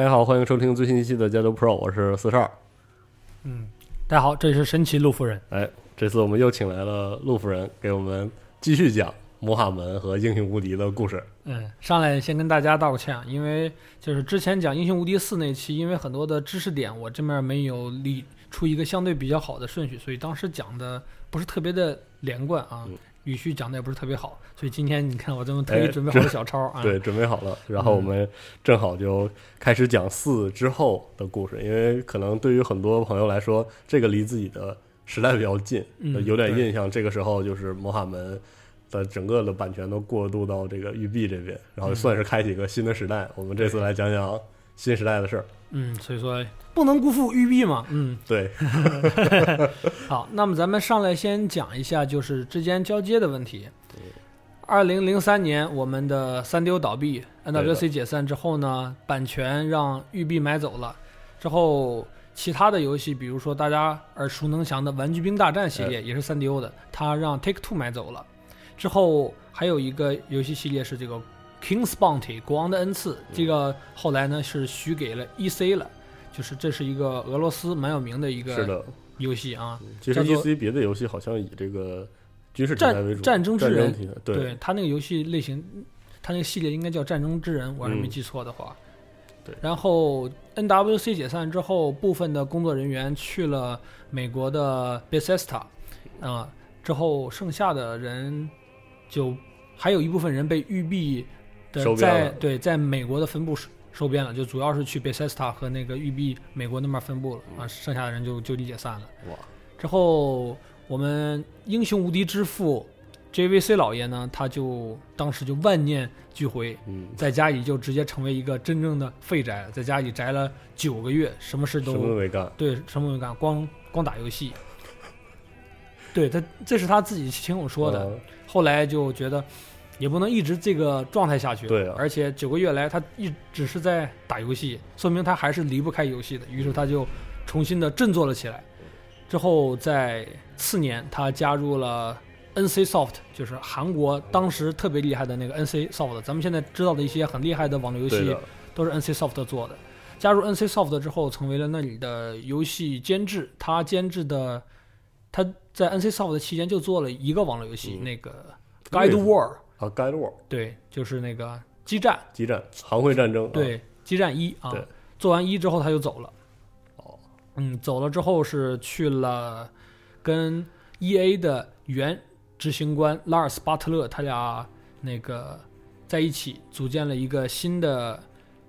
大家好，欢迎收听最新一期的《加州 Pro》，我是四十二。嗯，大家好，这里是神奇陆夫人。哎，这次我们又请来了陆夫人，给我们继续讲魔法门和英雄无敌的故事。嗯，上来先跟大家道个歉，因为就是之前讲英雄无敌四那期，因为很多的知识点我这面没有理出一个相对比较好的顺序，所以当时讲的不是特别的连贯啊。嗯语序讲的也不是特别好，所以今天你看我这么特意准备好了小抄啊。对，准备好了，然后我们正好就开始讲四之后的故事，因为可能对于很多朋友来说，这个离自己的时代比较近，嗯有点印象。这个时候就是魔法门的整个的版权都过渡到这个育碧这边，然后算是开启一个新的时代。我们这次来讲讲新时代的事儿。嗯，所以说不能辜负育碧嘛。嗯，对，好，那么咱们上来先讲一下就是之间交接的问题。二零零三年，我们的三丢倒闭，NWC 解散之后呢，版权让育碧买走了。之后，其他的游戏，比如说大家耳熟能详的《玩具兵大战》系列，也是三 D O 的，它让 Take Two 买走了。之后还有一个游戏系列是这个 King's Bounty 国王的恩赐，这个后来呢是许给了 EC 了，就是这是一个俄罗斯蛮有名的一个的。游戏啊。其实叫做 E C 别的游戏好像以这个军事题材为主，战战争之人题材，对他那个游戏类型，他那个系列应该叫《战争之人》，我要是没嗯记错的话。对然后 NWC 解散之后，部分的工作人员去了美国的 Bethesda，啊、之后剩下的人就还有一部分人被育碧的收编了在对在美国的分部收收编了，就主要是去 Bethesda 和那个育碧美国那边分部了啊，剩下的人就就地解散了。哇，之后，我们英雄无敌之父 JVC 老爷呢，他就当时就万念俱灰，嗯，在家里就直接成为一个真正的废宅，在家里宅了九个月，什么事什么都都没干，对，什么都没干，光光打游戏。对他，这是他自己亲口说的。嗯后来就觉得也不能一直这个状态下去，对啊而且九个月来他一只是在打游戏，说明他还是离不开游戏的。于是他就重新的振作了起来。之后在次年，他加入了 NC Soft，就是韩国当时特别厉害的那个 NC Soft。咱们现在知道的一些很厉害的网络游戏，都是 NC Soft 做的。加入 NC Soft 之后，成为了那里的游戏监制。他监制的，他在 NC Soft 期间就做了一个网络游戏，嗯那个 Guide War，啊，Guide War 对，就是那个激战，激战行会战争，啊，对，激战一啊对。做完一之后他就走了。哦，嗯，走了之后是去了跟 EA 的原执行官拉尔斯巴特勒，他俩那个在一起组建了一个新的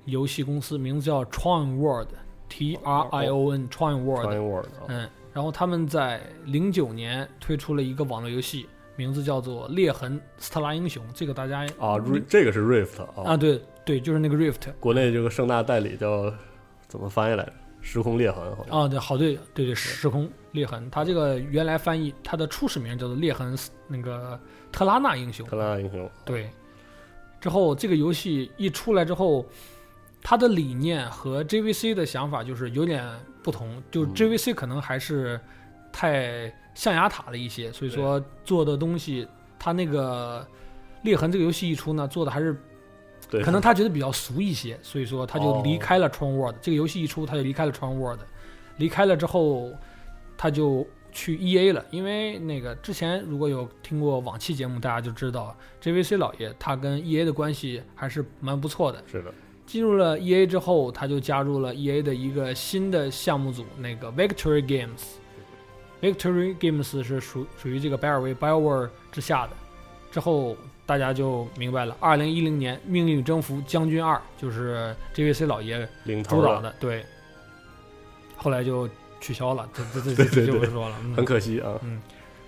游戏公司，名字叫 Tron World，T R I O N Tron World。Trying World 啊，嗯，然后他们在零九年推出了一个网络游戏，名字叫做《裂痕斯特拉英雄》，这个大家啊这个是 Rift 啊，啊，对对，就是那个 Rift 国内这个盛大代理叫怎么翻译来着？时空裂痕好像，啊，对，好对对对，时空裂痕，它这个原来翻译它的初始名叫做裂痕斯那个特拉纳英雄，特拉纳英雄，对。之后这个游戏一出来之后，它的理念和 JVC 的想法就是有点不同，就嗯。JVC 可能还是太象牙塔的一些，所以说做的东西，他那个裂痕这个游戏一出呢，做的还是对，可能他觉得比较俗一些，所以说他就哦离开了 Tron World。这个游戏一出，他就离开了 Tron World。离开了之后，他就去 E A 了，因为那个之前如果有听过往期节目，大家就知道 J V C 老爷他跟 E A 的关系还是蛮不错的。是的，进入了 E A 之后，他就加入了 E A 的一个新的项目组，那个 Victory Games。Victory Games 是属属于这个百尔维 BioWare 之下的。之后大家就明白了，二零一零年《命运征服将军二》就是 J V C 老爷领头的，主导的，对。后来就取消了，这这这 这就不说了。嗯很可惜啊。嗯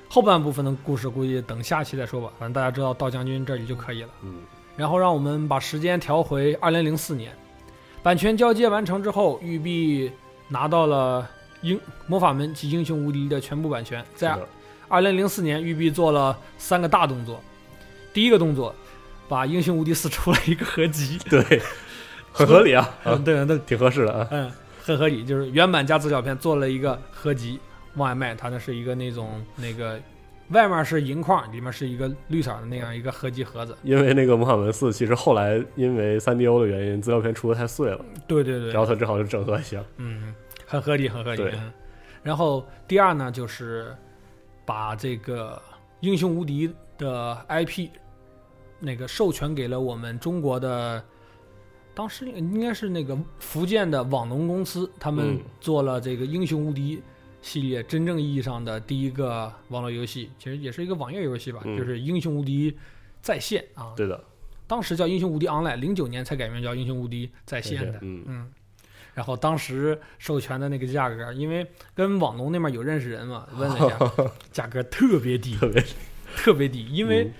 后半部分的故事估计等下期再说吧，反正大家知道到将军这里就可以了。嗯，然后让我们把时间调回二零零四年，版权交接完成之后，育碧拿到了英魔法门及英雄无敌的全部版权。在二零零四年，育碧做了三个大动作。第一个动作，把英雄无敌四出了一个合集，对，很合理啊，啊嗯，，对那，挺合适的啊。嗯，很合理，就是原版加资料片做了一个合集往外卖，它那是一个那种那个外面是银框，里面是一个绿色的那样一个合集盒子。因为那个魔法门四，其实后来因为三 D O 的原因，资料片出的太碎了，对对对，然后它正好就整合一下。嗯，很合理，很合理。嗯然后第二呢，就是把这个英雄无敌的 IP 那个授权给了我们中国的，当时应该是那个福建的网龙公司，他们嗯做了这个英雄无敌。系列真正意义上的第一个网络游戏，其实也是一个网页游戏吧，嗯就是《英雄无敌在线》啊，对的，当时叫《英雄无敌 Online》，零九年才改名叫《英雄无敌在线》的。嗯，嗯，然后当时授权的那个价格，因为跟网龙那边有认识人嘛，问了一下，价格特别低，特别特别低，因为嗯。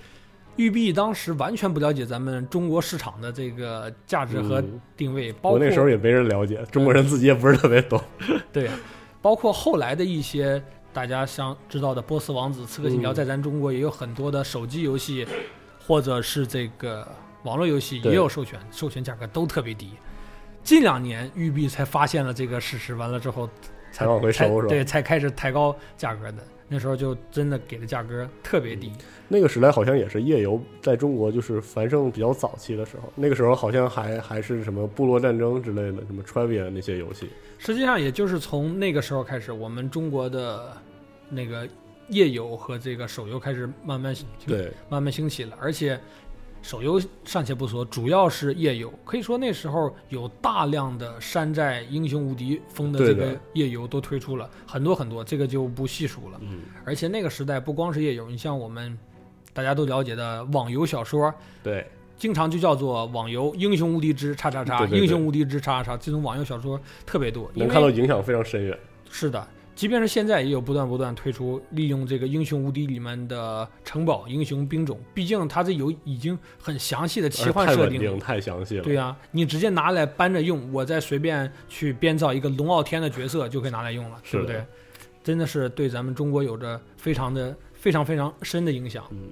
育碧当时完全不了解咱们中国市场的这个价值和嗯。定位，包我括那时候也没人了解，中国人自己也不是特别懂。对，包括后来的一些大家想知道的《波斯王子》《刺客信条》，嗯。在咱中国也有很多的手机游戏，或者是这个网络游戏也有授权，授权价格都特别低。近两年，育碧才发现了这个事实，完了之后才往回才收是吧？对，才开始抬高价格的。那时候就真的给的价格特别低。那个时代好像也是页游在中国就是繁盛比较早期的时候，那个时候好像还还是什么部落战争之类的，什么 Trivia 那些游戏。实际上，也就是从那个时候开始，我们中国的那个页游和这个手游开始慢慢兴对，慢慢兴起了，而且手游尚且不说，主要是页游。可以说那时候有大量的山寨英雄无敌风的这个页游都推出了很多很多，这个就不细数了。嗯，而且那个时代不光是页游，你像我们大家都了解的网游小说，对，经常就叫做网游《英雄无敌之叉叉叉》英雄无敌之叉叉叉》这种网游小说特别多，能看到影响非常深远。是的，即便是现在也有不断不断推出利用这个《英雄无敌》里面的城堡、英雄兵种，毕竟它这有已经很详细的奇幻设定了，。太详细了。对呀、你直接拿来搬着用，我再随便去编造一个龙傲天的角色就可以拿来用了，对不对？真的是对咱们中国有着非常的非常非常深的影响。嗯，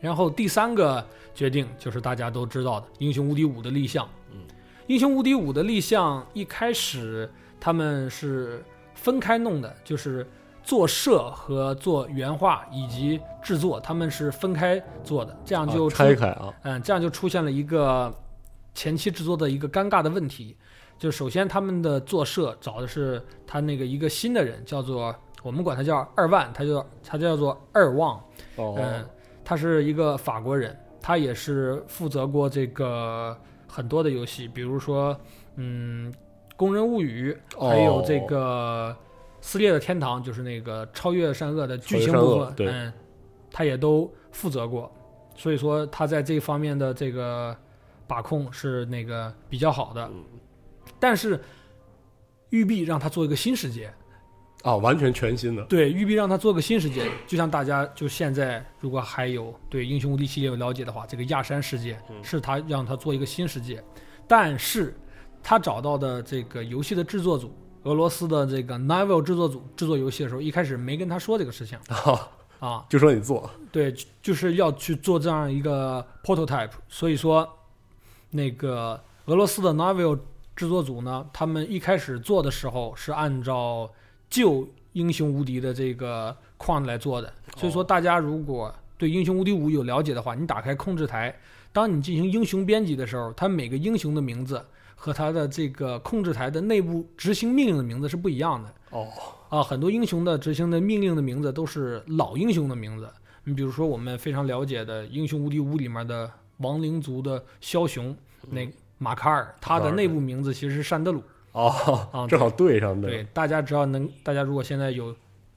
然后第三个决定就是大家都知道的《英雄无敌五》的立项。嗯，《英雄无敌五》的立项一开始他们是分开弄的，就是做设和做原画以及制作，他们是分开做的，这样就啊、拆开啊，嗯，这样就出现了一个前期制作的一个尴尬的问题。就首先他们的做设找的是他那个一个新的人，叫做我们管他叫二万，他就他叫做二旺。哦，嗯，他是一个法国人，他也是负责过这个很多的游戏，比如说，嗯，《工人物语》，哦。还有这个《撕裂的天堂》，就是那个超越善恶的剧情部分，对。嗯，他也都负责过，所以说他在这方面的这个把控是那个比较好的。嗯。但是，玉璧让他做一个新世界，啊，完全全新的。对，玉璧让他做个新世界，就像大家就现在如果还有对英雄无敌系列有了解的话，这个亚山世界嗯。是他让他做一个新世界，但是他找到的这个游戏的制作组，俄罗斯的这个 Nivel 制作组制作游戏的时候，一开始没跟他说这个事情。啊，啊，就说你做，对，就就是要去做这样一个 prototype，所以说那个俄罗斯的 Nivel 制作组呢，他们一开始做的时候是按照旧英雄无敌的这个框来做的，所以说大家如果对英雄无敌五有了解的话，你打开控制台，当你进行英雄编辑的时候，它每个英雄的名字和他的这个控制台的内部执行命令的名字是不一样的哦，啊。很多英雄的执行的命令的名字都是老英雄的名字，你比如说我们非常了解的《英雄无敌五》里面的亡灵族的枭雄，那马卡尔，他的内部名字其实是山德鲁。哦啊，正好对上的。对，大家只要能，大家如果现在有，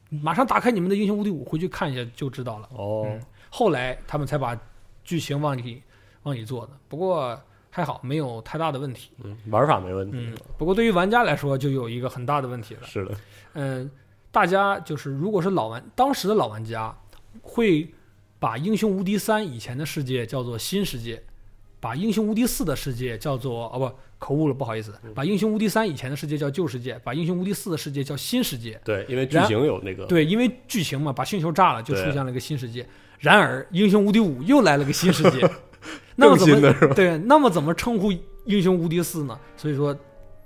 马上打开你们的《英雄无敌五》，回去看一下就知道了。哦，后来他们才把剧情往里往里做的，不过还好没有太大的问题。嗯，玩法没问题。嗯，不过对于玩家来说就有一个很大的问题了。是的。嗯，大家就是如果是老玩，当时的老玩家会把《英雄无敌三》以前的世界叫做新世界，把《英雄无敌四》的世界叫做哦不。口误了，不好意思。把《英雄无敌三》以前的世界叫旧世界，把《英雄无敌四》的世界叫新世界。对，因为剧情有那个。对，因为剧情嘛，把星球炸了，就出现了一个新世界。然而，《英雄无敌五》又来了个新世界，那么怎么对？那么怎么称呼《英雄无敌四》呢？所以说，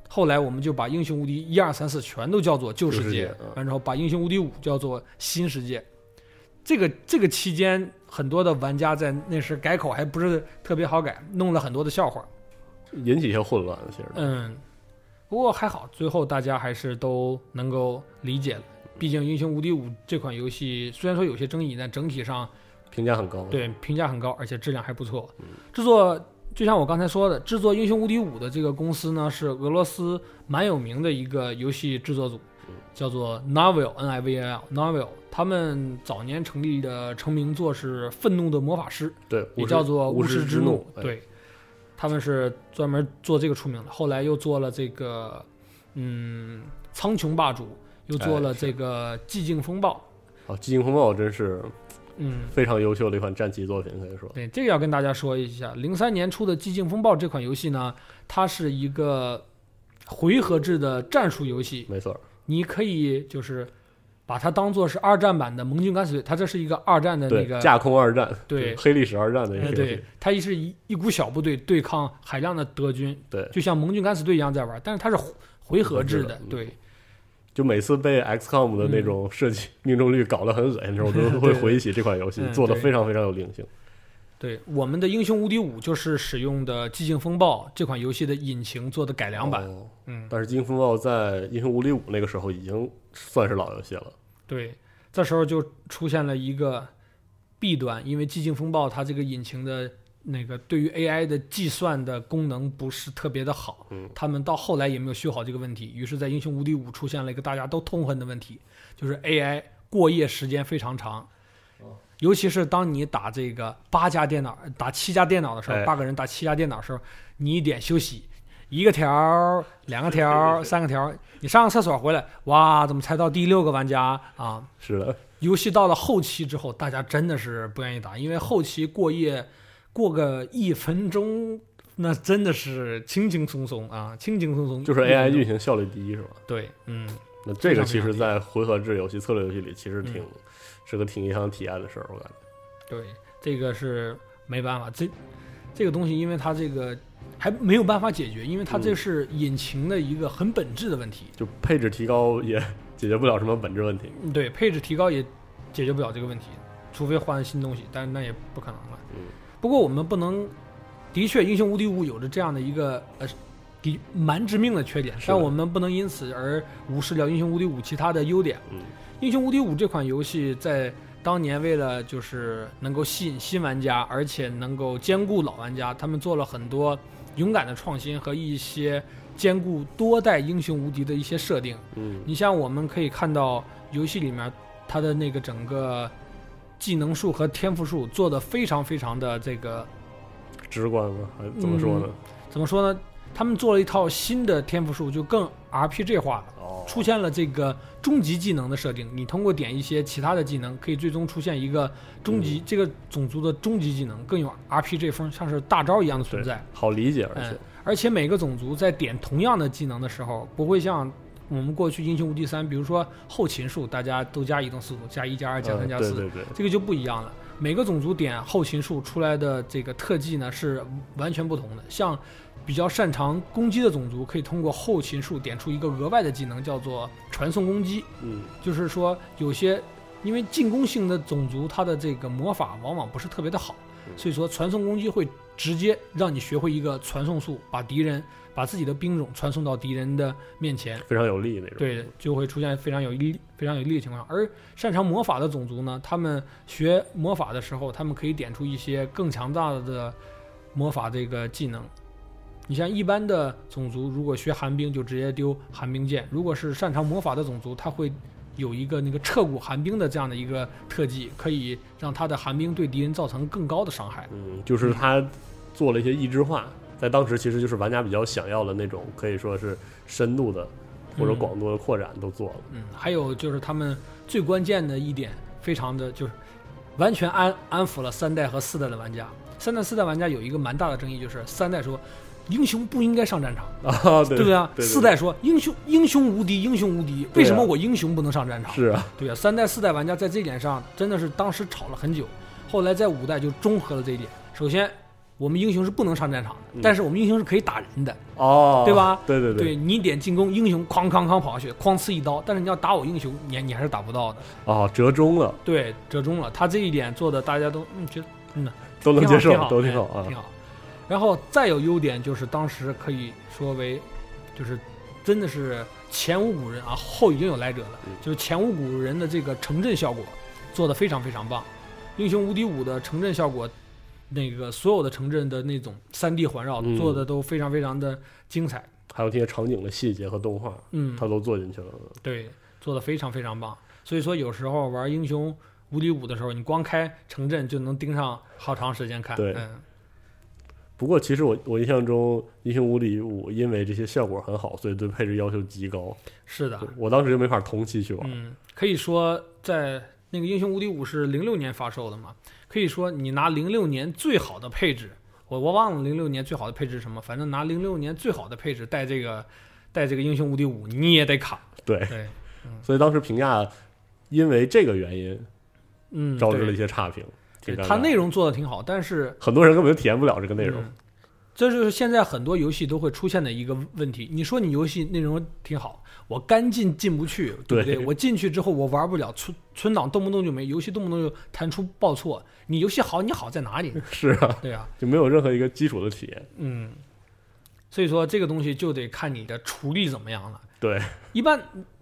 后来我们就把《英雄无敌一二三四》全都叫做旧世界，然后把《英雄无敌五》叫做新世界。这个这个期间，很多的玩家在那时改口还不是特别好改，弄了很多的笑话。引起一些混乱，其实。嗯，不过还好，最后大家还是都能够理解了。毕竟《英雄无敌五》这款游戏虽然说有些争议，但整体上评价很高。对，评价很高，而且质量还不错。制作就像我刚才说的，制作《英雄无敌五》的这个公司呢，是俄罗斯蛮有名的一个游戏制作组，叫做 Novel N I V L Novel。他们早年成立的成名作是《愤怒的魔法师》，对，也叫做《巫师之怒》，对。他们是专门做这个出名的，后来又做了这个，嗯，苍穹霸主，又做了这个寂静风暴。哦，寂静风暴真是，嗯，非常优秀的一款战棋作品，可以说。对，这个要跟大家说一下，零三年出的寂静风暴这款游戏呢，它是一个回合制的战术游戏。没错，你可以就是。把它当做是二战版的盟军敢死队，它这是一个二战的那个架空二战，对黑历史二战的一个对，它是一一股小部队对抗海量的德军，对，就像盟军敢死队一样在玩，但是它是回合制的，对。就每次被 XCOM 的那种设计命中率搞得很恶心的时候，我都 会回忆起这款游戏，做的非常非常有灵性。对，我们的《英雄无敌五》就是使用的《寂静风暴》这款游戏的引擎做的改良版。嗯，但是《寂静风暴》在《英雄无敌五》那个时候已经算是老游戏了。对，这时候就出现了一个弊端，因为《寂静风暴》它这个引擎的那个对于 AI 的计算的功能不是特别的好。嗯，他们到后来也没有修好这个问题，于是，在《英雄无敌五》出现了一个大家都痛恨的问题，就是 AI 过夜时间非常长。尤其是当你打这个八家电脑、打七家电脑的时候，八个人打七家电脑的时候，你一点休息。一个条两个条 三个条你上个厕所回来，哇，怎么才到第六个玩家啊？是的，游戏到了后期之后，大家真的是不愿意打，因为后期过夜过个一分钟，那真的是轻轻松松啊，轻轻松松。就是 AI 运行效率低是吧？对，嗯。那这个其实，在回合制游戏、策略游戏里，其实挺是个挺影响体验的事儿，我感觉。对，这个是没办法，这这个东西，因为它这个。还没有办法解决，因为它这是引擎的一个很本质的问题。就配置提高也解决不了什么本质问题。对，配置提高也解决不了这个问题，除非换新东西，但是那也不可能了。嗯。不过我们不能，的确，《英雄无敌五》有着这样的一个呃，蛮致命的缺点，但我们不能因此而无视掉《英雄无敌五》其他的优点。嗯。《英雄无敌五》这款游戏在。当年为了就是能够吸引新玩家，而且能够兼顾老玩家，他们做了很多勇敢的创新和一些兼顾多代英雄无敌的一些设定。嗯，你像我们可以看到游戏里面它的那个整个技能树和天赋树做的非常非常的这个直观吗？还怎么说呢？怎么说呢？他们做了一套新的天赋树，就更 RPG 化了。出现了这个终极技能的设定，你通过点一些其他的技能，可以最终出现一个终极这个种族的终极技能，更有 RPG 风，像是大招一样的存在。好理解，而且而且每个种族在点同样的技能的时候，不会像我们过去英雄无敌三，比如说后勤术，大家都加移动速度，加一加二加三加四，对对对，这个就不一样了。每个种族点后勤术出来的这个特技呢是完全不同的，像。比较擅长攻击的种族可以通过后勤术点出一个额外的技能，叫做传送攻击。嗯，就是说有些因为进攻性的种族，它的这个魔法往往不是特别的好，所以说传送攻击会直接让你学会一个传送术，把敌人把自己的兵种传送到敌人的面前。非常有利那种。对，就会出现非常有利、非常有利的情况。而擅长魔法的种族呢，他们学魔法的时候，他们可以点出一些更强大的魔法这个技能。你像一般的种族，如果学寒冰，就直接丢寒冰剑；如果是擅长魔法的种族，他会有一个那个彻骨寒冰的这样的一个特技，可以让他的寒冰对敌人造成更高的伤害。嗯，就是他做了一些异质化，在当时其实就是玩家比较想要的那种，可以说是深度的或者嗯广度的扩展都做了。嗯，还有就是他们最关键的一点，非常的就是完全安安抚了三代和四代的玩家。三代、四代玩家有一个蛮大的争议，就是三代说英雄不应该上战场，啊，对对不对啊？对四代说英雄英雄无敌，英雄无敌，为什么我英雄不能上战场？是啊，对啊，三代、四代玩家在这一点上真的是当时吵了很久，后来在五代就中和了这一点。首先，我们英雄是不能上战场的，嗯但是我们英雄是可以打人的，哦，对吧对对对对你点进攻，英雄哐哐哐跑下去，哐刺一刀，但是你要打我英雄，你你还是打不到的。哦，折中了，对，折中了。他这一点做的大家都嗯觉得嗯都能接受，都挺好挺。好。然后再有优点就是当时可以说为，就是真的是前无古人啊，后已经有来者了嗯，就是前无古人的这个城镇效果做的非常非常棒。英雄无敌五的城镇效果，那个所有的城镇的那种三 D 环绕嗯做的都非常非常的精彩。还有这些场景的细节和动画，嗯，他都做进去了。对，做的非常非常棒。所以说有时候玩英雄无敌五的时候，你光开城镇就能盯上好长时间看。对嗯，不过，其实我我印象中，《英雄无敌五》因为这些效果很好，所以对配置要求极高。是的，我当时就没法同期去玩。嗯，可以说在那个英雄无敌五是零六年发售的嘛，可以说你拿零六年最好的配置，我我忘了零六年最好的配置是什么，反正拿零六年最好的配置带这个带这个英雄无敌五，你也得卡。对，对，所以当时评价因为这个原因嗯，招致了一些差评。它内容做的挺好，但是很多人根本就体验不了这个内容。嗯这就是现在很多游戏都会出现的一个问题。你说你游戏内容挺好，我干进进不去，对不对？对我进去之后我玩不了，存存档动不动就没，游戏动不动就弹出报错。你游戏好，你好在哪里？是啊，对啊，就没有任何一个基础的体验。嗯，所以说这个东西就得看你的处理怎么样了。对，一般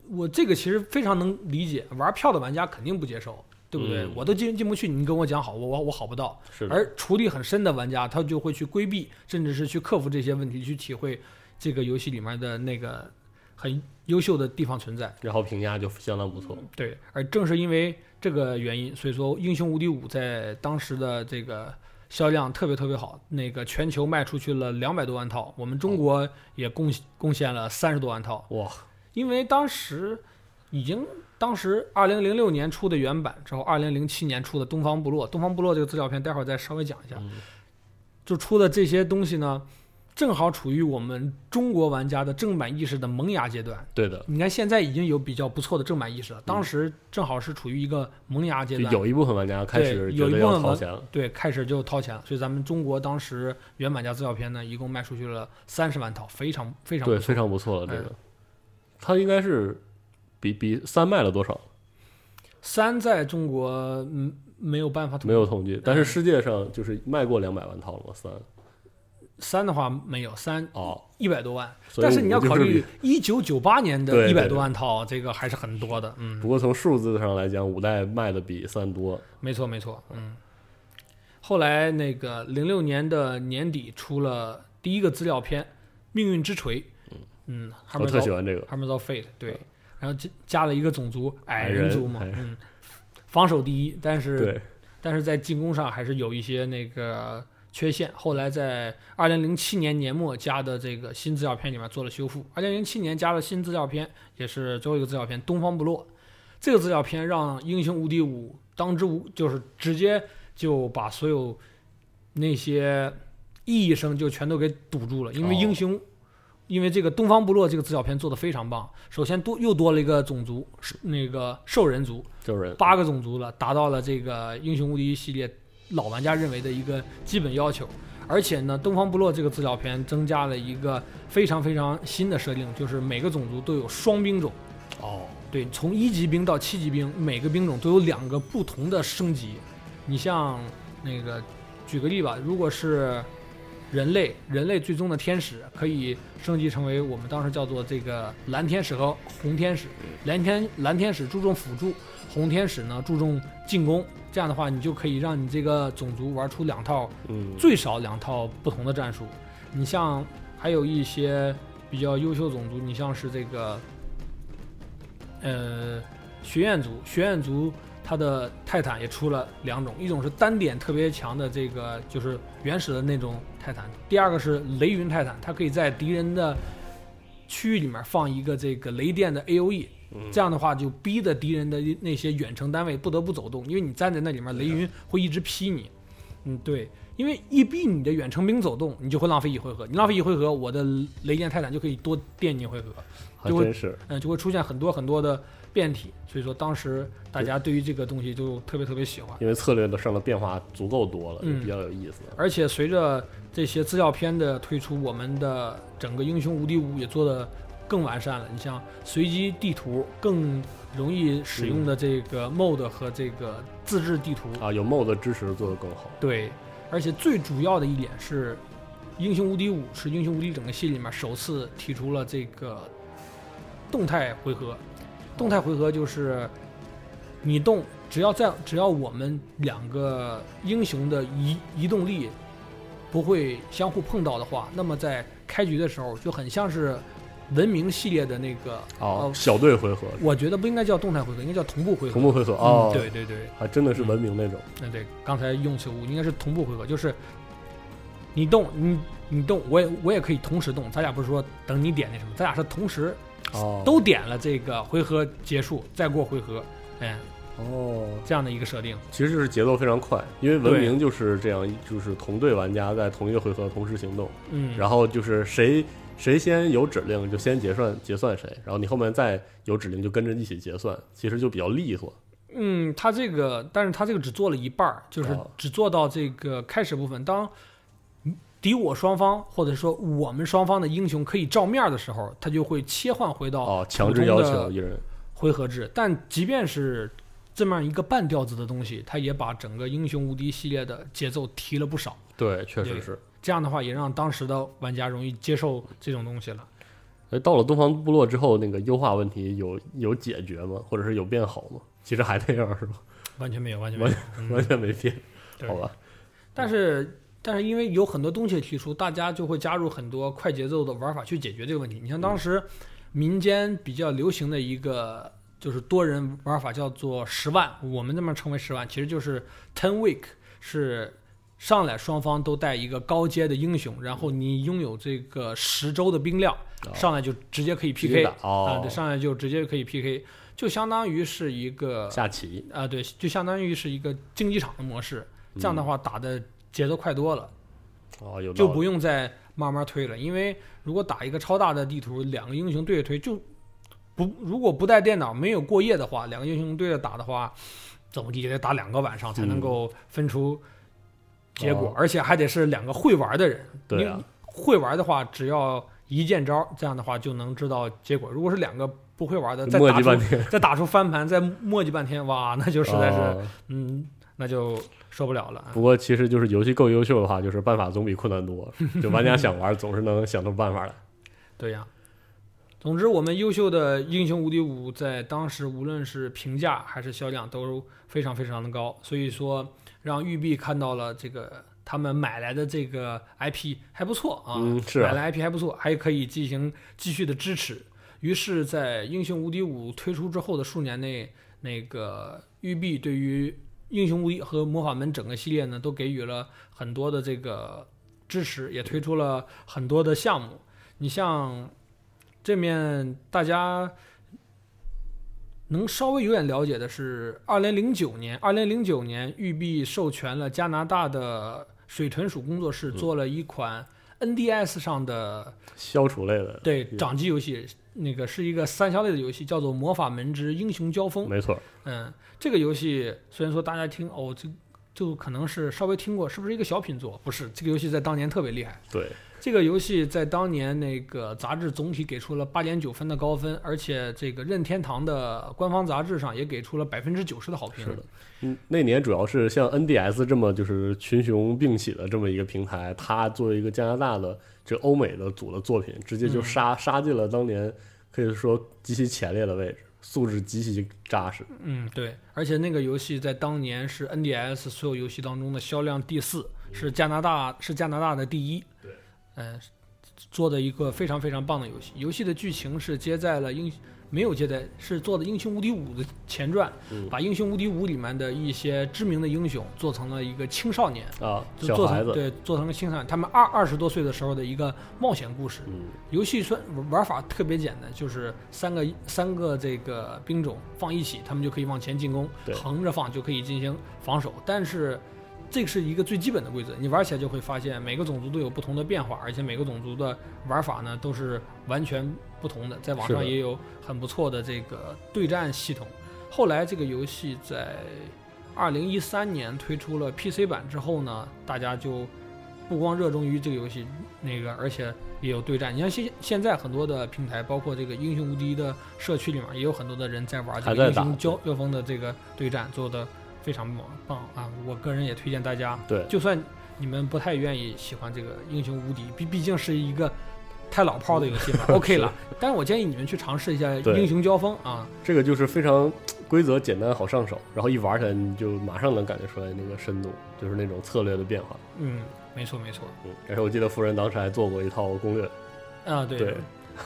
我这个其实非常能理解，玩票的玩家肯定不接受，对不对？嗯我都进进不去，你跟我讲好，我我我好不到。是，而处理很深的玩家，他就会去规避，甚至是去克服这些问题，去体会这个游戏里面的那个很优秀的地方存在。然后评价就相当不错。对，而正是因为这个原因，所以说《英雄无敌五》在当时的这个销量特别特别好，那个全球卖出去了两百多万套，我们中国也贡贡献了三十多万套。哇，因为当时已经，当时二零零六年出的原版之后，二零零七年出的《东方部落》，《东方部落》这个资料片，待会儿再稍微讲一下。嗯就出的这些东西呢，正好处于我们中国玩家的正版意识的萌芽阶段。对的，你看现在已经有比较不错的正版意识了，当时正好是处于一个萌芽阶段，就有一部分玩家开始有一部分掏钱了。对，开始就掏钱了。所以咱们中国当时原版加资料片呢，一共卖出去了三十万套，非常非常对，非常不错了。这嗯个，它应该是比比三卖了多少？三在中国嗯没有办法统计没有统计，但是嗯世界上就是卖过两百万套了吗？三三的话没有三哦，一百多万，但是你要考虑一九九八年的一百多万套，这个还是很多的。嗯不，过从数字上来讲，五代卖的比三多。没错没错。嗯，后来那个零六年的年底出了第一个资料片《命运之锤》，嗯，嗯我特喜欢这个，Hammer of Fate 对，然后加加了一个种族矮矮人人族嘛，嗯，防守第一，但是，但是在进攻上还是有一些那个缺陷。后来在二零零七年年末加的这个新资料片里面做了修复。二零零七年加了新资料片，也是最后一个资料片《东方部落》。这个资料片让《英雄无敌五》当之无，就是直接就把所有那些意义声就全都给堵住了，因为哦英雄。因为这个东方部落这个资料片做的非常棒，首先多又多了一个种族，是那个兽人族，兽人八个种族了，达到了这个英雄无敌系列老玩家认为的一个基本要求。而且呢，东方部落这个资料片增加了一个非常非常新的设定，就是每个种族都有双兵种。哦，对，从一级兵到七级兵，每个兵种都有两个不同的升级。你像那个举个例吧，如果是人类，人类最终的天使可以升级成为我们当时叫做这个蓝天使和红天使。蓝天蓝天使注重辅助，红天使呢注重进攻。这样的话，你就可以让你这个种族玩出两套，嗯，最少两套不同的战术。你像还有一些比较优秀种族，你像是这个，呃，学院族，学院族它的泰坦也出了两种，一种是单点特别强的这个就是原始的那种泰坦，第二个是雷云泰坦，它可以在敌人的区域里面放一个这个雷电的 A O E，嗯这样的话就逼得敌人的那些远程单位不得不走动，因为你站在那里面，雷云会一直劈你。嗯，对，因为一逼你的远程兵走动，你就会浪费一回合，你浪费一回合，我的雷电泰坦就可以多电你一回合，就会还真是。嗯，就会出现很多很多的变体。所以说当时大家对于这个东西就特别特别喜欢。因为策略的上的变化足够多了，嗯比较有意思。而且随着这些资料片的推出，我们的整个英雄无敌五也做得更完善了。你像随机地图更容易使用的这个 MOD 和这个自制地图，啊，有 MOD 支持做得更好。对，而且最主要的一点是，英雄无敌五是英雄无敌整个系列里面首次提出了这个动态回合。动态回合就是你动，只要在只要我们两个英雄的移移动力不会相互碰到的话，那么在开局的时候就很像是文明系列的那个哦，哦小队回合，我觉得不应该叫动态回合，应该叫同步回合。同步回合哦，嗯，对，对对。还真的是文明那种。嗯，对，刚才用词误，应该是同步回合，就是你动，你你动，我也我也可以同时动，咱俩不是说等你点那什么，咱俩是同时哦，都点了这个回合结束，再过回合，哎，哦，这样的一个设定。其实就是节奏非常快，因为文明就是这样，就是同队玩家在同一个回合同时行动，嗯，然后就是谁谁先有指令就先结算结算谁，然后你后面再有指令就跟着一起结算，其实就比较利索。嗯，他这个，但是他这个只做了一半儿，就是哦只做到这个开始部分。当敌我双方或者说我们双方的英雄可以照面的时候，他就会切换回到哦，强制要求一人，回合制。但即便是这么样一个半调子的东西，他也把整个英雄无敌系列的节奏提了不少。对，确实是。这样的话，也让当时的玩家容易接受这种东西了。哎，到了东方部落之后，那个优化问题有有解决吗？或者是有变好吗？其实还那样是吧？完全没有，完全没有。嗯完全没变，对好吧？但是，但是因为有很多东西提出，大家就会加入很多快节奏的玩法去解决这个问题。你像当时民间比较流行的一个就是多人玩法，叫做十万，我们那么称为十万，其实就是 ten week，是上来双方都带一个高阶的英雄，然后你拥有这个十周的兵量，哦上来就直接可以 PK 啊、哦，对，上来就直接可以 PK，就相当于是一个下棋啊，对，就相当于是一个竞技场的模式。这样的话，打的节奏快多了，哦，有就不用再慢慢推了。因为如果打一个超大的地图，两个英雄对着推，就不如果不带电脑没有过夜的话，两个英雄对着打的话，怎么地也得打两个晚上才能够分出结果，哦而且还得是两个会玩的人。对啊你会玩的话，只要一见招，这样的话就能知道结果。如果是两个不会玩的，再打出再打出翻盘，再磨叽半天，哇，那就实在是，哦嗯，那就受不了了。不过其实就是游戏够优秀的话，就是办法总比困难多。就玩家想玩，总是能想出办法来。对呀。总之，我们优秀的《英雄无敌五》在当时无论是评价还是销量都非常非常的高，所以说让育碧看到了这个他们买来的这个 IP 还不错啊，嗯是啊买来 IP 还不错，还可以进行继续的支持。于是，在《英雄无敌五》推出之后的数年内，那个育碧对于《英雄无敌》和《魔法门》整个系列呢，都给予了很多的这个支持，也推出了很多的项目。你像这面大家能稍微有点了解的是，二零零九年，二零零九年育碧授权了加拿大的水豚鼠工作室做了一款 NDS 上的消除类的，对掌机游戏，那个是一个三消类的游戏，叫做《魔法门之英雄交锋》。没错，嗯，这个游戏虽然说大家听哦，这就可能是稍微听过，是不是一个小品作？不是，这个游戏在当年特别厉害。对，这个游戏在当年那个杂志总体给出了八点九分的高分，而且这个任天堂的官方杂志上也给出了百分之九十的好评。是的，嗯，那年主要是像 NDS 这么就是群雄并起的这么一个平台，它作为一个加拿大的这欧美的组的作品，直接就嗯杀、杀进了当年可以说极其前列的位置，素质极其扎实。嗯，对，而且那个游戏在当年是 NDS 所有游戏当中的销量第四，是加拿大是加拿大的第一。对，嗯、做的一个非常非常棒的游戏。游戏的剧情是接在了英没有接在是做的《英雄无敌五》的前传，嗯把《英雄无敌五》里面的一些知名的英雄做成了一个青少年，啊，就做成对做成了青少年，他们二二十多岁的时候的一个冒险故事。嗯，游戏算玩法特别简单，就是三个三个这个兵种放一起，他们就可以往前进攻；横着放就可以进行防守。但是这是一个最基本的规则，你玩起来就会发现每个种族都有不同的变化，而且每个种族的玩法呢都是完全不同的。在网上也有很不错的这个对战系统。后来这个游戏在二零一三年推出了 PC 版之后呢，大家就不光热衷于这个游戏，那个而且也有对战。你像现现在很多的平台，包括这个英雄无敌的社区里面，也有很多的人在玩这个英雄交交锋的这个对战，做的非常棒棒啊！我个人也推荐大家，对，就算你们不太愿意喜欢这个英雄无敌，毕毕竟是一个太老炮的游戏嘛，OK 了。但是我建议你们去尝试一下英雄交锋啊，这个就是非常规则简单好上手，然后一玩起来你就马上能感觉出来那个深度，就是那种策略的变化。嗯，没错没错，嗯，而且我记得夫人当时还做过一套攻略，啊对。对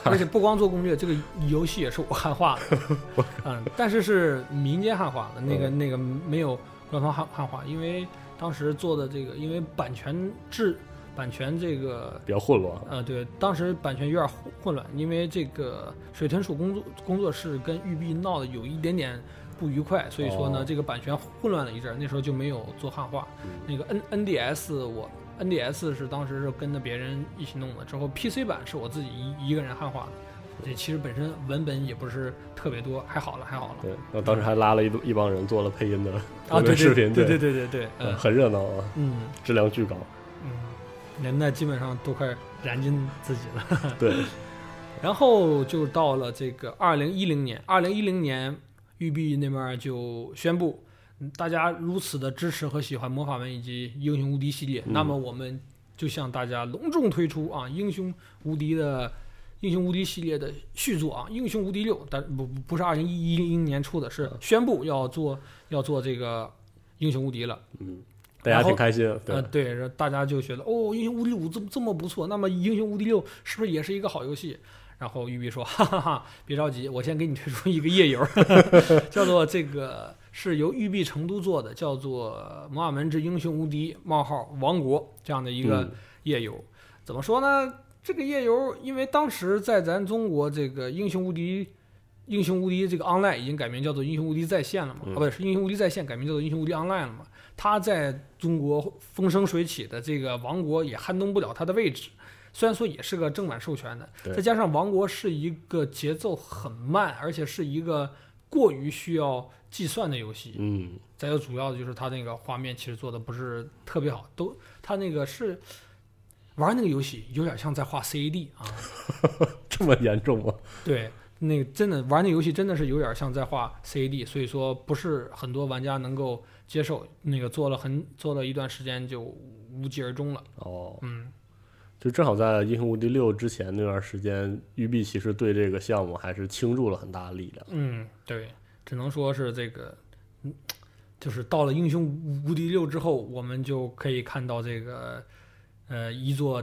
而且不光做攻略，这个游戏也是我汉化的，嗯，但是是民间汉化的，那个那个没有官方汉汉化，因为当时做的这个，因为版权制、版权这个，比较混乱。呃，对，当时版权有点混混乱，因为这个水豚鼠工作工作室跟育碧闹的有一点点不愉快，所以说呢，哦这个版权混乱了一阵儿，那时候就没有做汉化。嗯那个 N NDS 我 NDS 是当时是跟着别人一起弄的，之后 PC 版是我自己一一个人汉化的。这其实本身文本也不是特别多，还好了，还好了。对，我当时还拉了一一帮人做了配音的啊，攻对略视频，对对对对对，呃嗯很热闹啊，嗯质量巨高。嗯，那那基本上都快燃尽自己了。对，然后就到了这个二零一零年，二零一零年育碧那边就宣布，嗯大家如此的支持和喜欢魔法门以及英雄无敌系列，嗯那么我们就向大家隆重推出啊英雄无敌的。英雄无敌系列的续作啊，英雄无敌六，但不不不是二零一一零年出的，是宣布要做要做这个英雄无敌了。嗯，大家挺开心。呃，对，对，然后大家就觉得哦，英雄无敌五这么这么不错，那么英雄无敌六是不是也是一个好游戏？然后育碧说，哈哈哈，别着急，我先给你推出一个页游，叫做这个是由育碧成都做的，叫做《摩尔门之英雄无敌：冒号王国》这样的一个嗯页游。怎么说呢？这个页游，因为当时在咱中国这个英雄无敌。英雄无敌这个 Online 已经改名叫做英雄无敌在线了嘛？嗯啊，不是，是英雄无敌在线改名叫做英雄无敌 Online 了嘛？它在中国风生水起的这个王国也撼动不了它的位置。虽然说也是个正版授权的，再加上王国是一个节奏很慢，而且是一个过于需要计算的游戏。嗯，再有主要的就是它那个画面其实做的不是特别好，都它那个是玩那个游戏有点像在画 CAD 啊。这么严重吗？对，那个真的玩那个游戏真的是有点像在画 CAD，所以说不是很多玩家能够接受。那个做了很做了一段时间就无疾而终了。哦，嗯，就正好在《英雄无敌六》之前那段时间，育碧其实对这个项目还是倾注了很大的力量。嗯，对，只能说是这个，嗯，就是到了英雄无敌六之后，我们就可以看到这个，呃，一座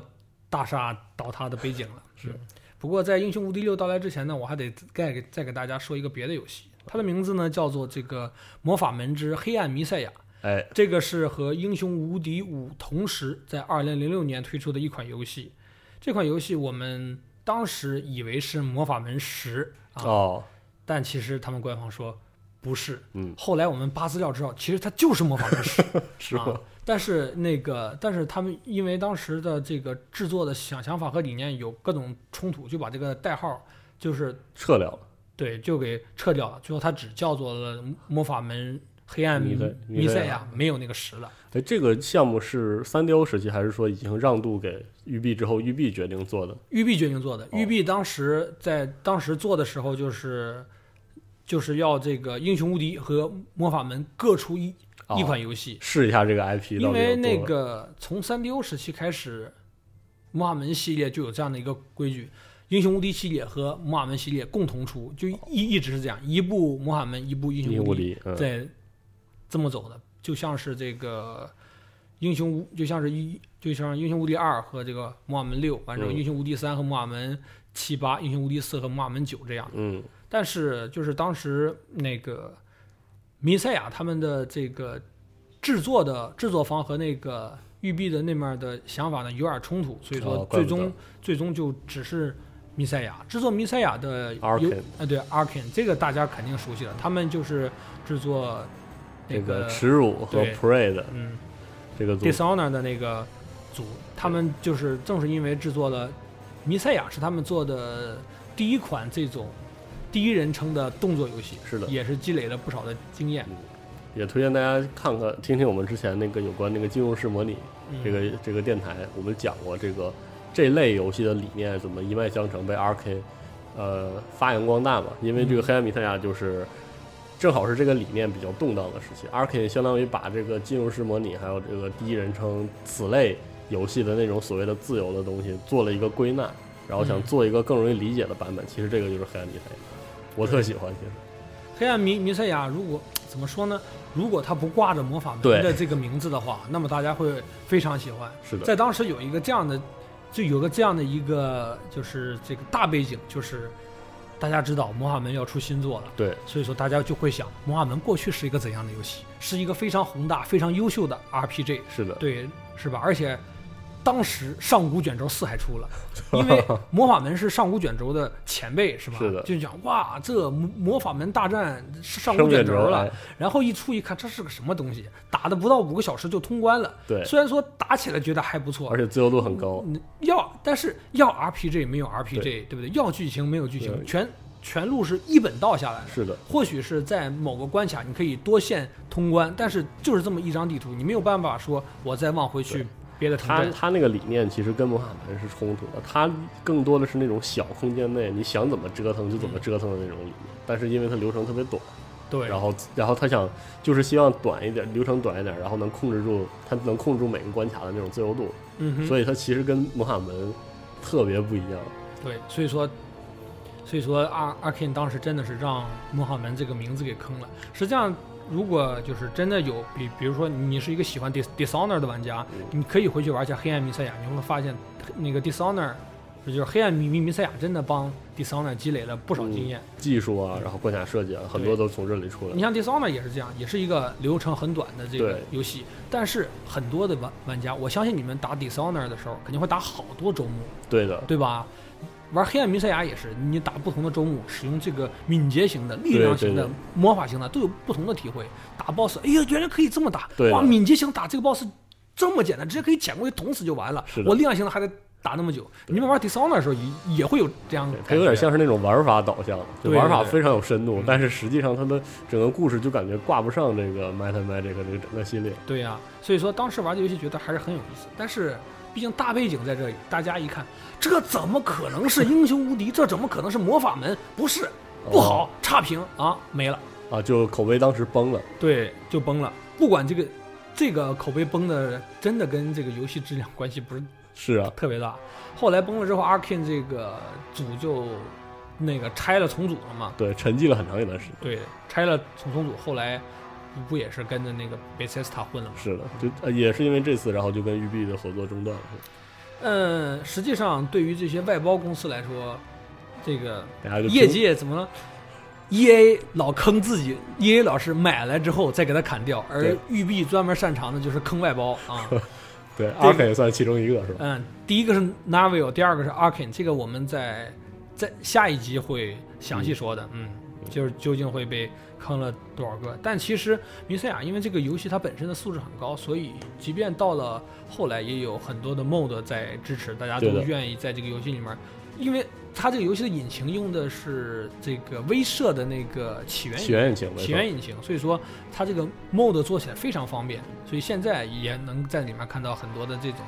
大厦倒塌的背景了。是嗯不过在英雄无敌六到来之前呢，我还得再给再给大家说一个别的游戏，它的名字呢叫做这个《魔法门之黑暗弥赛亚》。哎，这个是和《英雄无敌五》同时在二零零六年推出的一款游戏。这款游戏我们当时以为是《魔法门十》啊，哦，但其实他们官方说不是。嗯，后来我们扒资料知道，其实它就是《魔法门十 》啊？。但是那个，但是他们因为当时的这个制作的想想法和理念有各种冲突，就把这个代号就是撤掉了。对就给撤掉了。最后它只叫做了《魔法门黑暗弥弥赛亚没有那个实了。哎，这个项目是三 DO 时期，还是说已经让渡给育碧之后，育碧决定做的？育碧决定做的，哦育碧当时在当时做的时候，就是就是要这个英雄无敌和魔法门各出一、哦一款游戏，试一下这个 IP，因为那个从三 DO 时期开始，魔法门系列就有这样的一个规矩。英雄无敌系列和魔法门系列共同出，就一一直是这样，一部魔法门，一部英雄无敌，在这么走的，就像是这个英雄无，就像是一，就像英雄无敌二和这个魔法门六，完成嗯。英雄无敌三和魔法门七八，英雄无敌四和魔法门九这样。嗯。但是就是当时那个弥赛亚他们的这个制作的制作方和那个育碧的那面的想法呢有点冲突，所以说最终、最终就只是弥赛亚。制作弥赛亚的有 Arkane 啊对 Arkane 这个大家肯定熟悉了，他们就是制作那这个个耻辱和对 Prey 的嗯。这个组。Dishonor 的那个组，他们就是正是因为制作了弥赛亚是他们做的第一款这种第一人称的动作游戏，是的。也是积累了不少的经验。也推荐大家看看听听我们之前那个有关那个金融式模拟嗯。这个这个电台，我们讲过这个这类游戏的理念怎么一脉相承，被 RK 呃发扬光大嘛。因为这个黑暗弥赛亚就是正好是这个理念比较动荡的时期，RK 相当于把这个进入式模拟还有这个第一人称此类游戏的那种所谓的自由的东西做了一个归纳，然后想嗯做一个更容易理解的版本。其实这个就是黑暗弥赛亚，我特喜欢。其实黑暗弥弥赛亚，如果怎么说呢？如果它不挂着魔法门的这个名字的话，那么大家会非常喜欢。是的，在当时有一个这样的，就有个这样的一个，就是这个大背景，就是大家知道魔法门要出新作了。对，所以说大家就会想，魔法门过去是一个怎样的游戏？是一个非常宏大、非常优秀的 RPG，是的，对，是吧？而且当时上古卷轴四还出了，因为魔法门是上古卷轴的前辈，是吧？是的就讲哇，这魔魔法门大战上古卷轴了然后一出一看，这是个什么东西？打的不到五个小时就通关了。对，虽然说打起来觉得还不错而，且自由度很高。嗯要但是要 RPG 没有 RPG，对对不对？要剧情没有剧情，全全路是一本道下来的。是的，或许是在某个关卡你可以多线通关，但是就是这么一张地图，你没有办法说我再往回去对别的。他他那个理念其实跟魔法门是冲突的，他更多的是那种小空间内你想怎么折腾就怎么折腾的那种理念，但是因为它流程特别短，对，然后然后他想就是希望短一点，流程短一点，然后能控制住他能控制住每个关卡的那种自由度，嗯哼，所以他其实跟魔法门特别不一样。对，所以说，所以说阿阿 Ken 当时真的是让魔法门这个名字给坑了。实际上，如果就是真的有比，比如说你是一个喜欢 Dis Dishonor 的玩家，嗯你可以回去玩一下黑暗弥赛亚，你会发现那个 Dishonor，就是黑暗弥弥弥赛亚真的帮 Dishonor 积累了不少经验。技术啊，然后关卡设计啊，很多都从这里出来你。像 Dishonor 也是这样，也是一个流程很短的这个游戏，但是很多的玩玩家，我相信你们打 Dishonor 的时候肯定会打好多周末，对的，对吧？玩黑暗弥赛亚也是，你打不同的周目，使用这个敏捷型的、力量型的对对、魔法型的，都有不同的体会。打 BOSS，哎呀，原来可以这么打对！哇，敏捷型打这个 BOSS 这么简单，直接可以捡过去捅死就完了是。我力量型的还得打那么久。你们玩 Dishonor 的时候也也会有这样的对感觉，它有点像是那种玩法导向，就玩法非常有深度嗯，但是实际上它的整个故事就感觉挂不上这个 Meta Magic 这个整个系列。对呀、所以说当时玩这游戏觉得还是很有意思，但是毕竟大背景在这里，大家一看，这怎么可能是英雄无敌？这怎么可能是魔法门？不是，不好，差评啊，没了，啊，就口碑当时崩了。对，就崩了。不管这个这个口碑崩的，真的跟这个游戏质量关系不是是啊，特别大。后来崩了之后，Arkane 这个组就那个拆了重组了嘛，对，沉寂了很长一段时间。对，拆了重重组，后来不也是跟着那个 Bethesda 混了吗？是的，就呃也是因为这次，然后就跟育碧的合作中断了。嗯，实际上对于这些外包公司来说，这个业听界怎么了？E A 老坑自己，E A 老是买来之后再给它砍掉，而育碧专门擅长的就是坑外包啊。对 Ark 也算其中一个，是吧？嗯，第一个是 Navio，第二个是 Arkane，这个我们在在下一集会详细说的。嗯，就是究竟会被坑了多少个？但其实弥赛亚因为这个游戏它本身的素质很高，所以即便到了后来也有很多的 mod 在支持，大家都愿意在这个游戏里面，因为它这个游戏的引擎用的是这个威慑的那个起源起源引擎，起源引擎，所以说它这个 mod 做起来非常方便，所以现在也能在里面看到很多的这种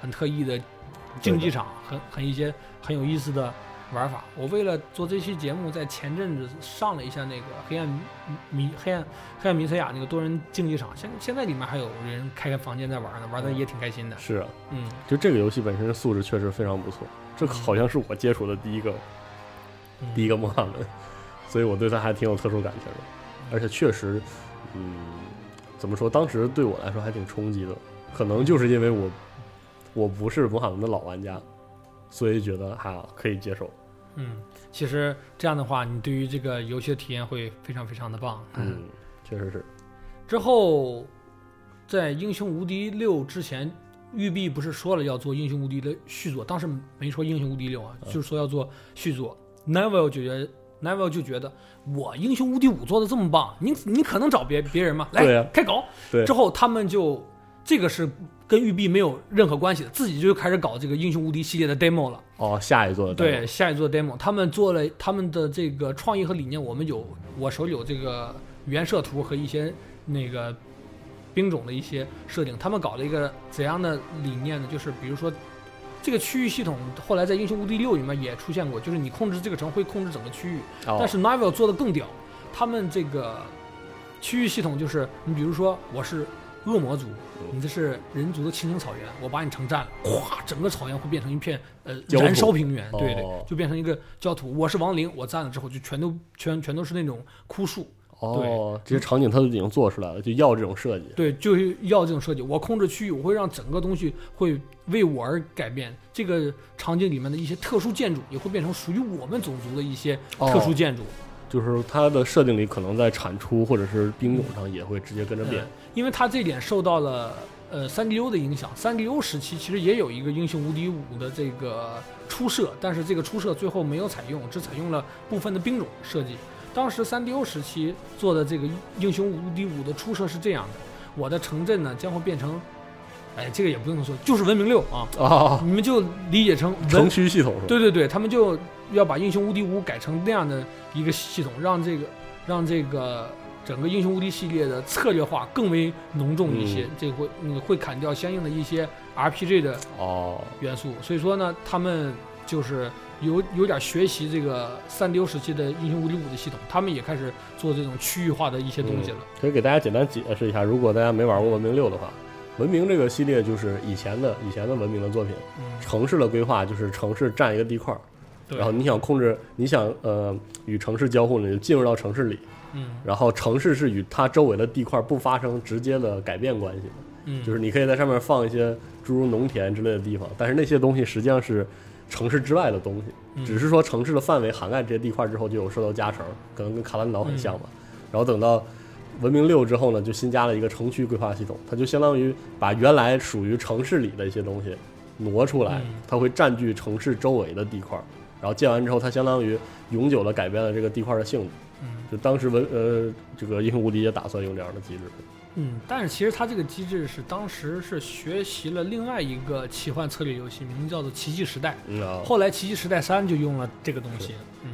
很特异的竞技场，很很一些很有意思的玩法。我为了做这期节目，在前阵子上了一下那个黑暗迷黑暗黑暗弥赛亚那个多人竞技场，现现在里面还有人开开房间在玩呢，玩的也挺开心的。是啊，嗯，就这个游戏本身素质确实非常不错，这好像是我接触的第一个嗯。第一个魔法门，所以我对它还挺有特殊感情的，而且确实，嗯，怎么说，当时对我来说还挺冲击的，可能就是因为我我不是魔法门的老玩家，所以觉得还可以接受。嗯，其实这样的话，你对于这个游戏的体验会非常非常的棒。嗯，确实是。之后，在《英雄无敌六》之前，育碧不是说了要做《英雄无敌》的续作，当时没说《英雄无敌六》啊，嗯就是说要做续作。Neville 就觉得，Neville 就觉得我《英雄无敌五》做的这么棒，你你可能找别别人吗？来、开搞。对之后他们就这个是跟育碧没有任何关系的，自己就开始搞这个《英雄无敌》系列的 demo 了。哦，下一座的对，下一座 demo，他们做了他们的这个创意和理念，我们有我手里有这个原设图和一些那个兵种的一些设定。他们搞了一个怎样的理念呢？就是比如说这个区域系统，后来在《英雄无敌六》里面也出现过，就是你控制这个城会控制整个区域，哦但是 Marvel 做的更屌，他们这个区域系统就是你比如说我是恶魔族，你这是人族的青青草原，我把你城占了，咵，整个草原会变成一片呃燃烧平原，对对哦，就变成一个焦土。我是亡灵，我占了之后就全都全全都是那种枯树，哦，这些场景它都已经做出来了，就要这种设计。对，就是要这种设计。我控制区域，我会让整个东西会为我而改变。这个场景里面的一些特殊建筑也会变成属于我们种族的一些特殊建筑。就是它的设定里可能在产出或者是兵种上也会直接跟着变。因为它这点受到了呃三 D U 的影响。三 D U 时期其实也有一个英雄无敌五的这个初设，但是这个初设最后没有采用，只采用了部分的兵种设计。当时三 D U 时期做的这个英雄无敌五的初设是这样的：我的城镇呢将会变成，哎，这个也不用说，就是文明六啊，啊，你们就理解成文城区系统是吧？对对对，他们就要把英雄无敌五改成那样的一个系统，让这个让这个整个英雄无敌系列的策略化更为浓重一些，嗯这会嗯会砍掉相应的一些 RPG 的哦，元素，所以说呢，他们就是有有点学习这个三 D 时期的英雄无敌五的系统，他们也开始做这种区域化的一些东西了。可以给大家简单解释一下，如果大家没玩过文明六的话，文明这个系列就是以前的以前的文明的作品，嗯，城市的规划就是城市占一个地块儿，然后你想控制，你想呃与城市交互呢，就进入到城市里，嗯。然后城市是与它周围的地块不发生直接的改变关系的，嗯，就是你可以在上面放一些诸如农田之类的地方，但是那些东西实际上是城市之外的东西，嗯。只是说城市的范围涵盖这些地块之后就有受到加成，可能跟卡兰岛很像吧。然后等到文明六之后呢，就新加了一个城区规划系统，它就相当于把原来属于城市里的一些东西挪出来嗯，它会占据城市周围的地块，然后建完之后，它相当于永久的改变了这个地块的性质。嗯就当时文呃这个英雄无敌也打算用这样的机制，嗯，但是其实它这个机制是当时是学习了另外一个奇幻策略游戏，名字叫做《奇迹时代》。嗯啊，后来《奇迹时代三》就用了这个东西。嗯，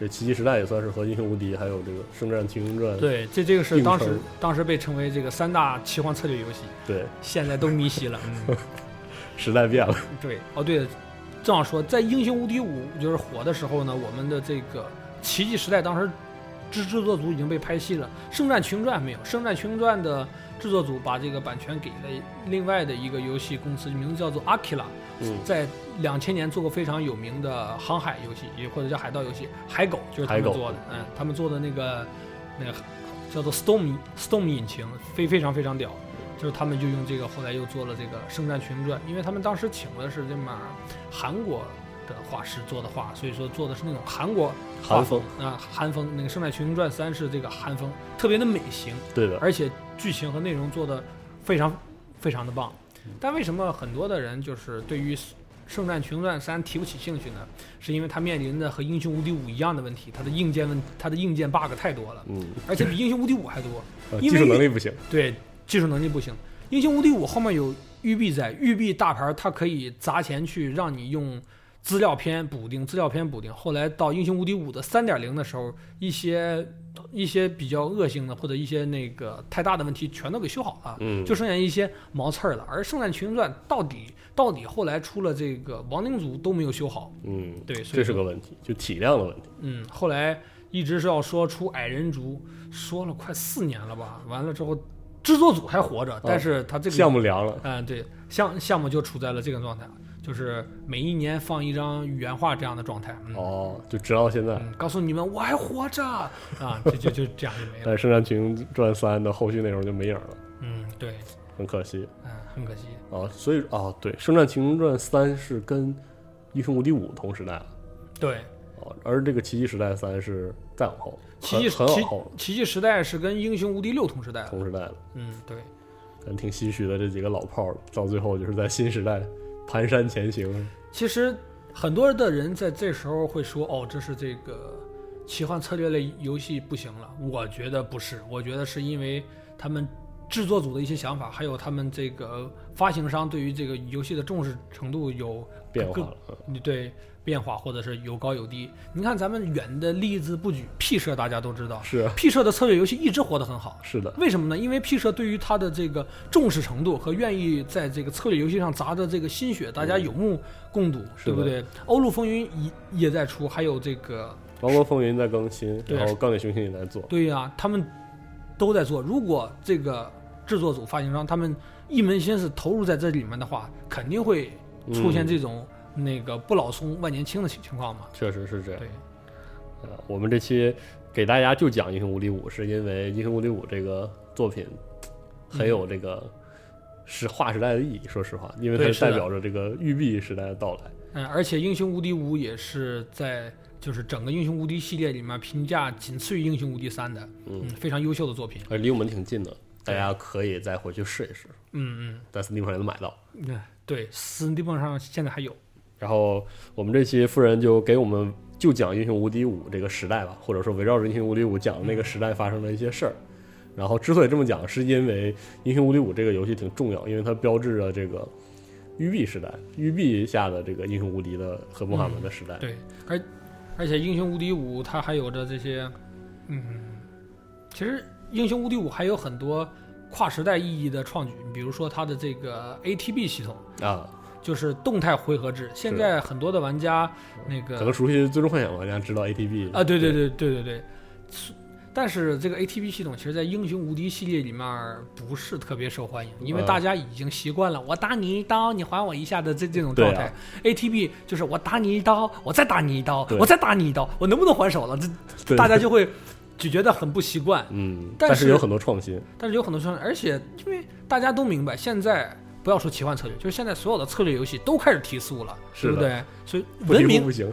这奇迹时代也算是和英雄无敌还有这个圣战群英传对，这这个是当时当时被称为这个三大奇幻策略游戏，对现在都迷稀了。嗯，时代变了，对，哦对了，正好说，在《英雄无敌五》就是火的时候呢，我们的这个《奇迹时代》当时制制作组已经被拍戏了，《圣战群英传》还没有，《圣战群英传》的制作组把这个版权给了另外的一个游戏公司，名字叫做 Aquila。嗯，在两千年做过非常有名的航海游戏，也或者叫海盗游戏，海狗就是他们做的，嗯，他们做的那个那个叫做 Storm Storm 引擎，非非常非常屌，就是他们就用这个，后来又做了这个《圣战群英传》，因为他们当时请的是这么韩国的画师做的画，所以说做的是那种韩国画韩风，啊，韩风。那个《圣战群英传三》是这个韩风，特别的美型，对的，而且剧情和内容做的非常非常的棒。但为什么很多的人就是对于《圣战群英传三》提不起兴趣呢？是因为它面临的和《英雄无敌五》一样的问题，它的硬件问它的硬件 bug 太多了，嗯，而且比《英雄无敌五》还多。呃技术能力不行，对，技术能力不行。《英雄无敌五》后面有育碧在，育碧大牌它可以砸钱去让你用资料片补丁，资料片补丁。后来到英雄无敌五的三点零的时候，一些一些比较恶性的或者一些那个太大的问题全都给修好了，嗯，就剩下一些毛刺儿了。而圣战群英传到底到底后来出了这个亡灵族都没有修好，嗯，对，所这以这是个问题，就体量的问题。嗯，后来一直是要说出矮人族，说了快四年了吧，完了之后制作组还活着，但是他这个项目凉了，嗯，对，项项目就处在了这个状态，就是每一年放一张原画这样的状态。嗯，哦，就直到现在。嗯告诉你们我还活着啊，就就就这样就没了。但《圣战群英传三》的后续内容就没影了，嗯，对，很可惜嗯，很可惜。哦。所以哦，对，《圣战群英传三》是跟《英雄无敌五》同时代了对，哦，而这个《奇迹时代三》是再往后，奇迹很很往后了，奇迹时代是跟英雄无敌六同时代的。同时代了。嗯，对，但挺唏嘘的，这几个老炮儿到最后就是在新时代蹒跚前行。其实很多的人在这时候会说，哦，这是这个奇幻策略类游戏不行了。我觉得不是，我觉得是因为他们制作组的一些想法，还有他们这个发行商对于这个游戏的重视程度有变化你对变化，或者是有高有低。你看咱们远的例子不举，P 社大家都知道是啊，P 社的策略游戏一直活得很好。是的，为什么呢？因为 P 社对于它的这个重视程度和愿意在这个策略游戏上砸的这个心血，大家有目共睹，嗯对不对？欧陆风云也也在出，还有这个，王国风云在更新，然后钢铁雄心也在做，对呀、他们都在做。如果这个制作组、发行商他们一门心思投入在这里面的话，肯定会出现嗯这种、那个不老松万年青的情情况嘛。确实是这样对。，呃，我们这期给大家就讲《英雄无敌五》，是因为《英雄无敌五》这个作品很有这个是划时代的意义。说实话，因为它代表着这个育碧时代的到来。嗯，而且英雄无敌五也是在就是整个英雄无敌系列里面评价仅次于英雄无敌三的，嗯嗯，非常优秀的作品。而离我们挺近的，大家可以再回去试一试，嗯嗯在 Steam 上也能买到。嗯，对，Steam 上现在还有。然后我们这期夫人就给我们就讲《英雄无敌五》这个时代吧，或者说围绕着《英雄无敌五》讲那个时代发生的一些事儿。然后之所以这么讲，是因为《英雄无敌五》这个游戏挺重要，因为它标志着这个育碧时代，育碧下的这个英雄无敌的和魔法门的时代。对，而而且英雄无敌五它还有着这些，嗯，其实英雄无敌五还有很多跨时代意义的创举，比如说它的这个 ATB 系统，啊，就是动态回合制。现在很多的玩家那个可能熟悉《最终幻想》玩家知道 ATB 啊，对对对对对对。但是这个 ATB 系统，其实，在英雄无敌系列里面不是特别受欢迎，因为嗯大家已经习惯了我打你一刀，你还我一下的这这种状态。ATB 就是我打你一刀，我再打你一刀，我再打你一刀，我能不能还手了？这大家就会就觉得很不习惯。嗯，但是但有很多创新。但是有很多创新，而且因为大家都明白，现在不要说奇幻策略，就是现在所有的策略游戏都开始提速了，是对不对？所以文明提不行。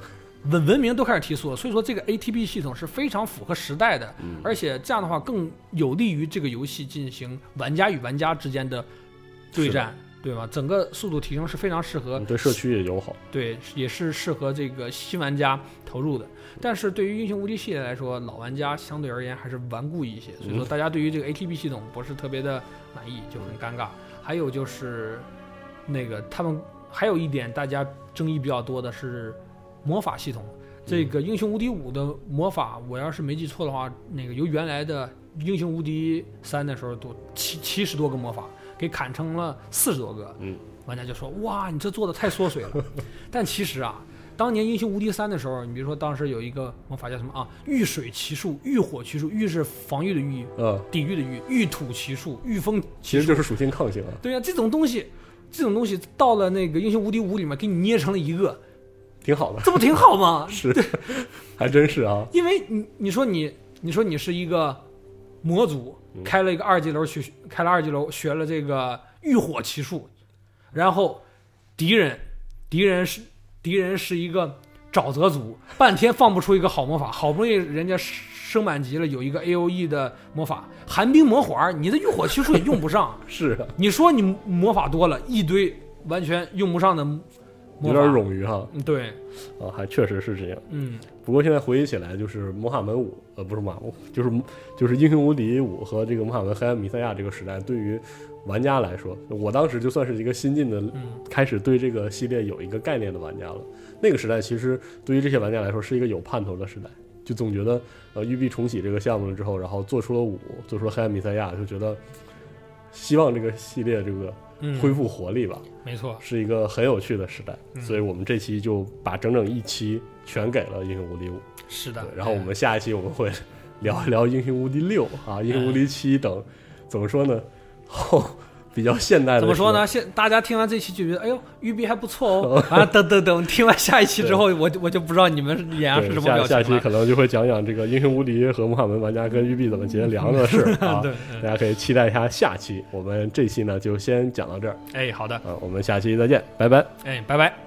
文文明都开始提速了，所以说这个 ATB 系统是非常符合时代的，嗯而且这样的话更有利于这个游戏进行玩家与玩家之间的对战，对吧？整个速度提升是非常适合嗯对社区也友好。对，也是适合这个新玩家投入的。但是对于英雄无敌系列来说，老玩家相对而言还是顽固一些，所以说嗯大家对于这个 ATB 系统不是特别的满意，就很尴尬。还有就是那个他们还有一点大家争议比较多的是魔法系统。这个英雄无敌五的魔法，我要是没记错的话，那个由原来的英雄无敌三的时候多七七十多个魔法，给砍成了四十多个。嗯，玩家就说：“哇，你这做的太缩水了。”但其实啊，当年英雄无敌三的时候，你比如说当时有一个魔法叫什么啊？御水奇术、御火奇术，御是防御的御，呃，抵御的御，御土奇术、御风其实就是属性抗性啊，对呀、这种东西，这种东西到了那个英雄无敌五里面给你捏成了一个，挺好的。这不挺好吗？是，还真是啊。因为你你说你你说你是一个魔族，嗯开了一个二级楼去开了二级楼学了这个御火奇术，然后敌人敌人是敌人是一个沼泽族，半天放不出一个好魔法，好不容易人家升满级了，有一个 A O E 的魔法寒冰魔环，你的浴火奇术也用不上。是啊，你说你魔法多了，一堆完全用不上的有点冗余哈。嗯，对，啊，还确实是这样。嗯不过现在回忆起来，就是魔法门五，呃，不是魔法门五，就是就是英雄无敌五和这个魔法门黑暗弥赛亚这个时代，对于玩家来说，我当时就算是一个新进的，嗯开始对这个系列有一个概念的玩家了。那个时代其实对于这些玩家来说是一个有盼头的时代，就总觉得呃育碧重启这个项目了之后，然后做出了五，做出了黑暗弥赛亚，就觉得希望这个系列这个嗯，恢复活力吧。没错，是一个很有趣的时代，嗯所以我们这期就把整整一期全给了《英雄无敌五》。是的，。然后我们下一期我们会聊一聊《英雄无敌六》啊，《英雄无敌七》等，怎么说呢？后比较现代的怎么说呢？现大家听完这期就觉得，哎呦，育碧还不错哦。啊，等等等，听完下一期之后，我就我就不知道你们脸上是什么下下期。可能就会讲讲这个《英雄无敌》和魔法门玩家跟育碧怎么结梁的事啊。对，嗯大家可以期待一下下期。我们这期呢就先讲到这儿哎，好的，啊，我们下期再见，拜拜。哎，拜拜。